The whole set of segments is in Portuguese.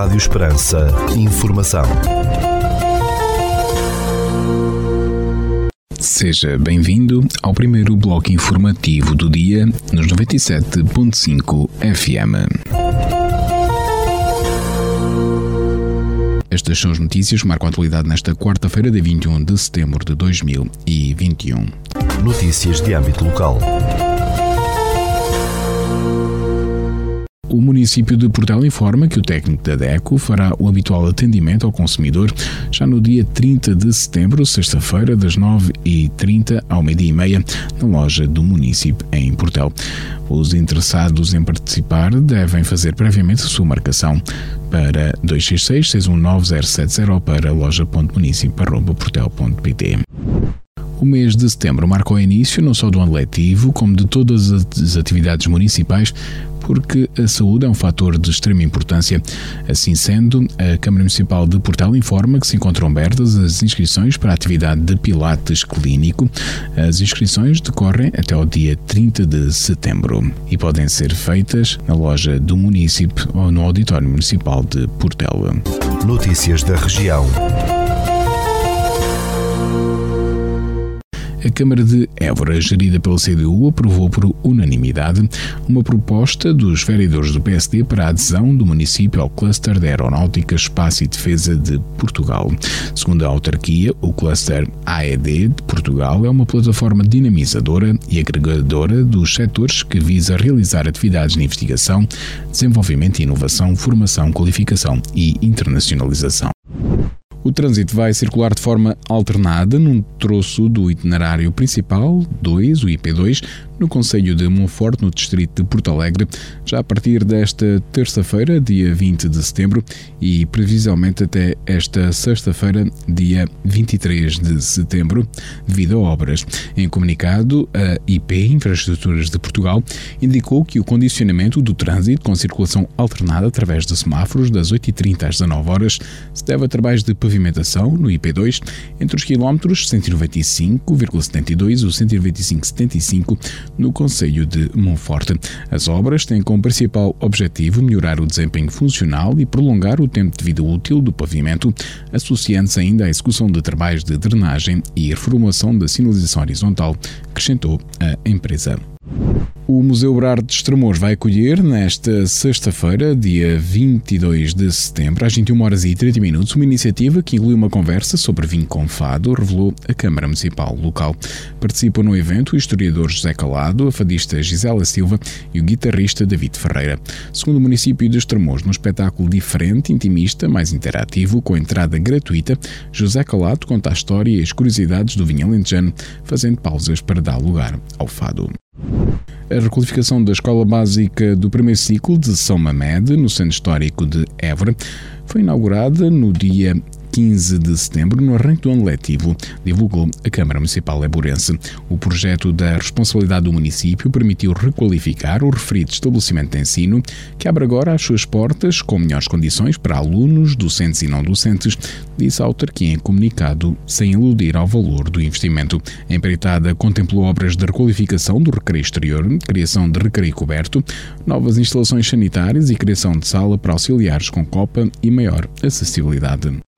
Rádio Esperança. Informação. Seja bem-vindo ao primeiro bloco informativo do dia nos 97.5 FM. Estas são as notícias que marcam a atualidade nesta quarta-feira, de 21 de setembro de 2021. Notícias de âmbito local. O município de Portel informa que o técnico da DECO fará o habitual atendimento ao consumidor já no dia 30 de setembro, sexta-feira, das 9h30 ao meio-dia e meia, na loja do município em Portel. Os interessados em participar devem fazer previamente sua marcação para 266 619 070 para loja.município.portel.pt. O mês de setembro marca o início não só do ano letivo, como de todas as atividades municipais, porque a saúde é um fator de extrema importância. Assim sendo, a Câmara Municipal de Portal informa que se encontram abertas as inscrições para a atividade de Pilates Clínico. As inscrições decorrem até ao dia 30 de setembro e podem ser feitas na loja do município ou no Auditório Municipal de Portela. Notícias da região. A Câmara de Évora, gerida pela CDU, aprovou por unanimidade uma proposta dos vereadores do PSD para a adesão do município ao Cluster de Aeronáutica, Espaço e Defesa de Portugal. Segundo a autarquia, o Cluster AED de Portugal é uma plataforma dinamizadora e agregadora dos setores que visa realizar atividades de investigação, desenvolvimento e inovação, formação, qualificação e internacionalização. O trânsito vai circular de forma alternada num troço do itinerário principal 2, o IP2, no Conselho de Monforte, no distrito de Porto Alegre, já a partir desta terça-feira, dia 20 de setembro, e previsivelmente até esta sexta-feira, dia 23 de setembro, devido a obras. Em comunicado, a IP Infraestruturas de Portugal indicou que o condicionamento do trânsito com circulação alternada através de semáforos das 8h30 às 19 horas se deve a trabalhos de pavimentação no IP2 entre os quilómetros 195,72 e o 195,75 no Conselho de Monforte. As obras têm como principal objetivo melhorar o desempenho funcional e prolongar o tempo de vida útil do pavimento, associando-se ainda à execução de trabalhos de drenagem e reformulação da sinalização horizontal, acrescentou a empresa. O Museu Brard de Estremoz vai acolher nesta sexta-feira, dia 22 de setembro, às 21 horas e 30 minutos, uma iniciativa que inclui uma conversa sobre vinho com fado, revelou a Câmara Municipal local. Participam no evento o historiador José Calado, a fadista Gisela Silva e o guitarrista David Ferreira. Segundo o município de Estremoz, num espetáculo diferente, intimista, mais interativo, com entrada gratuita, José Calado conta a história e as curiosidades do vinho alentejano, fazendo pausas para dar lugar ao fado. A requalificação da Escola Básica do primeiro ciclo de São Mamed, no Centro Histórico de Évora, foi inaugurada no dia 15 de setembro, no arranque do ano letivo, divulgou a Câmara Municipal Eburense. O projeto da responsabilidade do município permitiu requalificar o referido estabelecimento de ensino, que abre agora as suas portas com melhores condições para alunos, docentes e não docentes, disse a autarquia em comunicado, sem iludir ao valor do investimento. A empreitada contemplou obras de requalificação do recreio exterior, criação de recreio coberto, novas instalações sanitárias e criação de sala para auxiliares com copa e maior acessibilidade.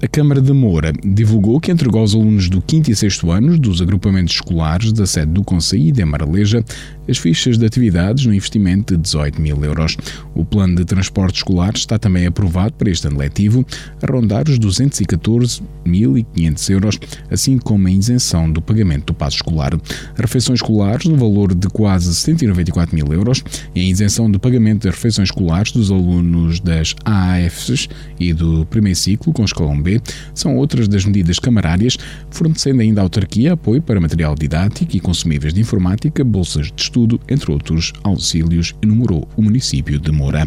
A Câmara de Moura divulgou que entregou aos alunos do 5 e 6 anos dos agrupamentos escolares da sede do Conselho de Amaraleja as fichas de atividades no investimento de 18 mil euros. O plano de transporte escolar está também aprovado para este ano letivo, a rondar os 214.500 euros, assim como a isenção do pagamento do passo escolar. Refeições escolares no valor de quase 194 mil euros e a isenção do pagamento das refeições escolares dos alunos das AAFs e do primeiro ciclo com escalão B são outras das medidas camarárias, fornecendo ainda à autarquia apoio para material didático e consumíveis de informática, bolsas de estudo entre outros auxílios, enumerou o município de Moura.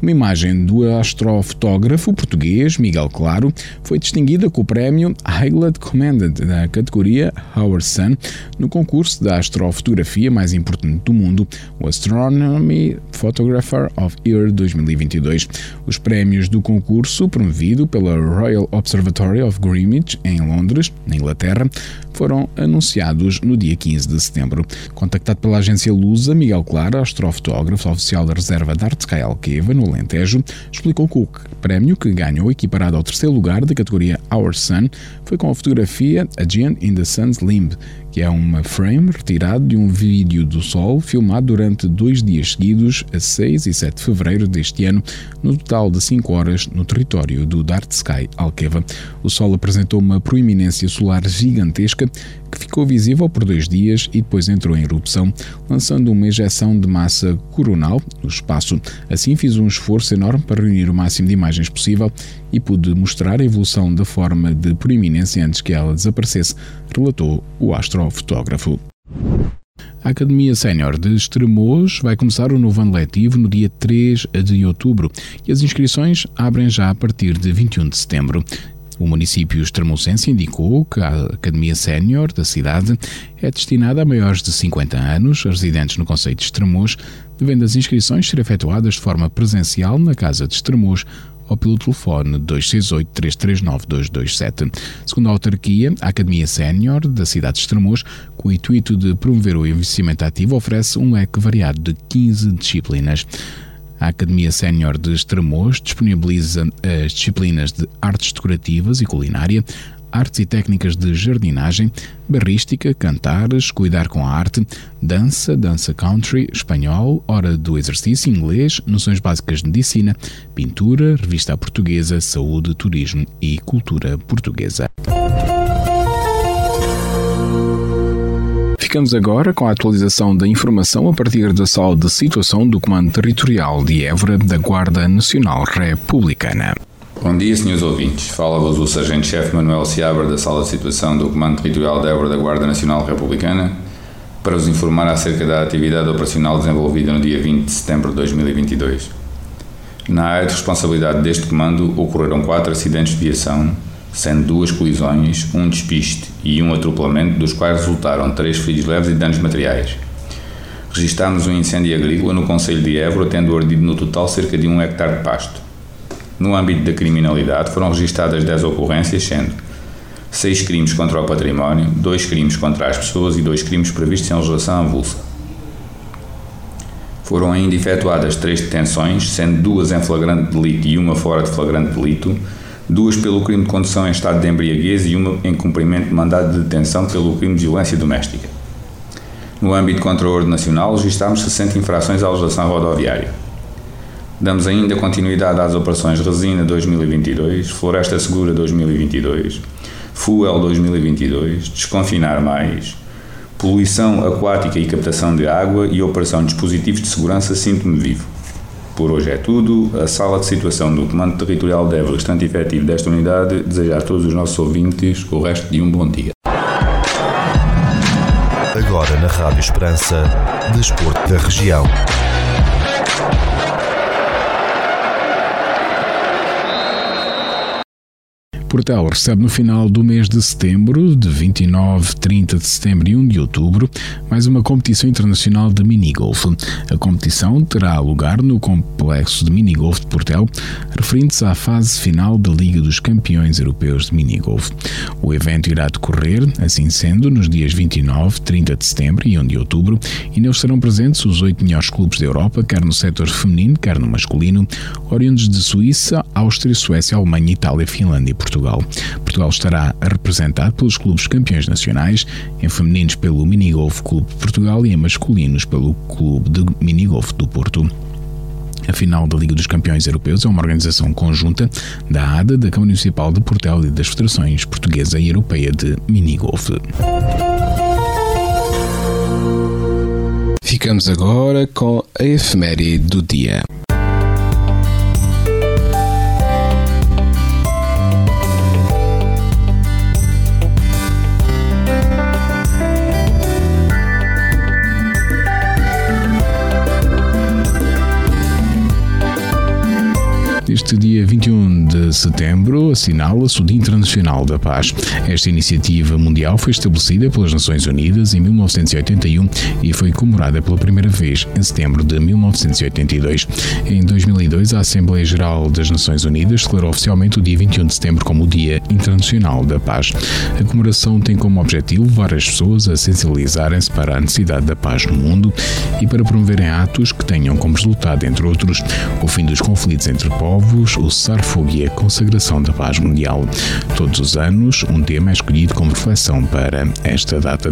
Uma imagem do astrofotógrafo português Miguel Claro foi distinguida com o prémio Highlight Commanded da categoria Howard Sun no concurso da astrofotografia mais importante do mundo, o Astronomy Photographer of Year 2022. Os prémios do concurso, promovido pela Royal Observatory of Greenwich em Londres, na Inglaterra, foram anunciados no dia 15 de setembro. Contactado pela agência Lusa, Miguel Claro, astrofotógrafo oficial da reserva da Artsky Alqueva, no Alentejo, explicou que o prémio que ganhou, equiparado ao terceiro lugar da categoria Our Sun, foi com a fotografia A Giant in the Sun's Limb, que é uma frame retirado de um vídeo do Sol filmado durante dois dias seguidos, a 6 e 7 de fevereiro deste ano, no total de 5 horas no território do Dark Sky Alqueva. O Sol apresentou uma proeminência solar gigantesca que ficou visível por dois dias e depois entrou em erupção, lançando uma ejeção de massa coronal no espaço. Assim, fiz um esforço enorme para reunir o máximo de imagens possível e pude mostrar a evolução da forma de proeminência antes que ela desaparecesse, relatou o astrofotógrafo. A Academia Sénior de Estremoz vai começar o novo ano letivo no dia 3 de outubro e as inscrições abrem já a partir de 21 de setembro. O município extremocense indicou que a Academia Sénior da cidade é destinada a maiores de 50 anos, residentes no Conceito de Estremoz, devendo as inscrições ser efetuadas de forma presencial na Casa de Estremoz ou pelo telefone 268-339-227. Segundo a autarquia, a Academia Sénior da cidade de Estremoz, com o intuito de promover o envelhecimento ativo, oferece um leque variado de 15 disciplinas. A Academia Sénior de Estremoz disponibiliza as disciplinas de artes decorativas e culinária, artes e técnicas de jardinagem, barrística, cantares, cuidar com a arte, dança, dança country, espanhol, hora do exercício, inglês, noções básicas de medicina, pintura, revista portuguesa, saúde, turismo e cultura portuguesa. Ficamos agora com a atualização da informação a partir da sala de situação do Comando Territorial de Évora da Guarda Nacional Republicana. Bom dia, senhores ouvintes. Fala-vos o Sargento-Chefe Manuel Seabra da Sala de Situação do Comando Territorial de Évora da Guarda Nacional Republicana para os informar acerca da atividade operacional desenvolvida no dia 20 de setembro de 2022. Na área de responsabilidade deste comando ocorreram quatro acidentes de viação, sendo duas colisões, um despiste e um atropelamento, dos quais resultaram três feridos leves e danos materiais. Registámos um incêndio agrícola no Conselho de Évora, tendo ardido no total cerca de um hectare de pasto. No âmbito da criminalidade, foram registadas 10 ocorrências, sendo 6 crimes contra o património, 2 crimes contra as pessoas e 2 crimes previstos em legislação avulsa. Foram ainda efetuadas 3 detenções, sendo duas em flagrante delito e uma fora de flagrante delito, duas pelo crime de condução em estado de embriaguez e uma em cumprimento de mandado de detenção pelo crime de violência doméstica. No âmbito contra a ordem nacional, registámos 60 infrações à legislação rodoviária. Damos ainda continuidade às operações Resina 2022, Floresta Segura 2022, Fuel 2022, Desconfinar Mais, Poluição Aquática e Captação de Água e Operação Dispositivos de Segurança Sinto-me Vivo. Por hoje é tudo. A sala de situação do Comando Territorial de Évora, estante efetivo desta unidade, deseja a todos os nossos ouvintes o resto de um bom dia. Agora na Rádio Esperança, Desporto da Região. Portel recebe no final do mês de setembro, de 29, 30 de setembro e 1 de outubro, mais uma competição internacional de minigolf. A competição terá lugar no complexo de minigolf de Portel, referindo-se à fase final da Liga dos Campeões Europeus de Minigolf. O evento irá decorrer, assim sendo, nos dias 29, 30 de setembro e 1 de outubro, e neles serão presentes os oito melhores clubes da Europa, quer no setor feminino, quer no masculino, oriundos de Suíça, Áustria, Suécia, Alemanha, Itália, Finlândia e Portugal. Portugal. Portugal estará representado pelos clubes campeões nacionais, em femininos pelo Minigolf Clube de Portugal e em masculinos pelo Clube de Minigolf do Porto. A final da Liga dos Campeões Europeus é uma organização conjunta da ADA, da Câmara Municipal de Portel e das Federações Portuguesa e Europeia de Minigolf. Ficamos agora com a efeméride do dia. Setembro assinala-se o Dia Internacional da Paz. Esta iniciativa mundial foi estabelecida pelas Nações Unidas em 1981 e foi comemorada pela primeira vez em setembro de 1982. Em 2002, a Assembleia Geral das Nações Unidas declarou oficialmente o dia 21 de setembro como o Dia Internacional da Paz. A comemoração tem como objetivo levar as pessoas a sensibilizarem-se para a necessidade da paz no mundo e para promoverem atos que tenham como resultado, entre outros, o fim dos conflitos entre povos, o cessar-fogo e a consagração da paz mundial. Todos os anos, um tema é escolhido como reflexão para esta data.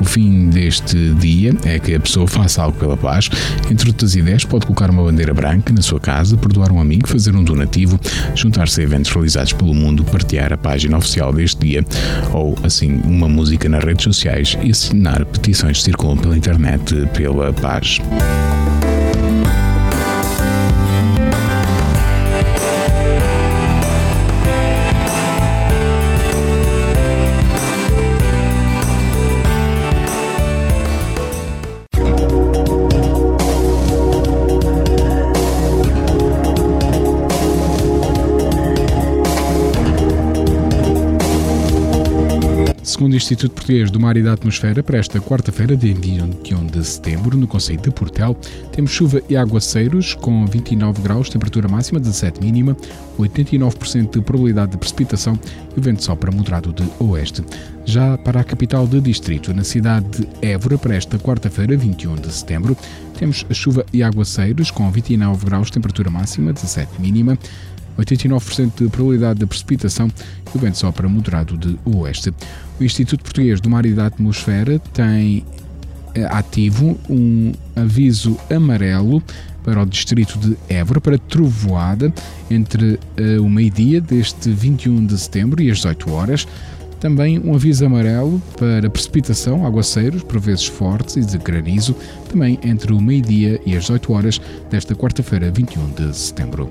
O fim deste dia é que a pessoa faça algo pela paz. Entre outras ideias, pode colocar uma bandeira branca na sua casa, perdoar um amigo, fazer um donativo, juntar-se a eventos realizados pelo mundo, partilhar a página oficial deste dia ou, assim, uma música nas redes sociais e assinar petições que circulam pela internet pela paz. Segundo o Instituto Português do Mar e da Atmosfera, para esta quarta-feira, dia 21 de setembro, no Conselho de Portel, temos chuva e aguaceiros com 29 graus, temperatura máxima 17 mínima, 89% de probabilidade de precipitação e o vento sopra moderado de oeste. Já para a capital de distrito, na cidade de Évora, para esta quarta-feira, 21 de setembro, temos chuva e aguaceiros com 29 graus, temperatura máxima 17 mínima, 89% de probabilidade de precipitação e o vento sopra moderado de oeste. O Instituto Português do Mar e da Atmosfera tem eh, ativo um aviso amarelo para o distrito de Évora para trovoada entre uh, o meio-dia deste 21 de setembro e as 18 horas. Também um aviso amarelo para precipitação, aguaceiros, por vezes fortes e de granizo, também entre o meio-dia e as 18 horas desta quarta-feira, 21 de setembro.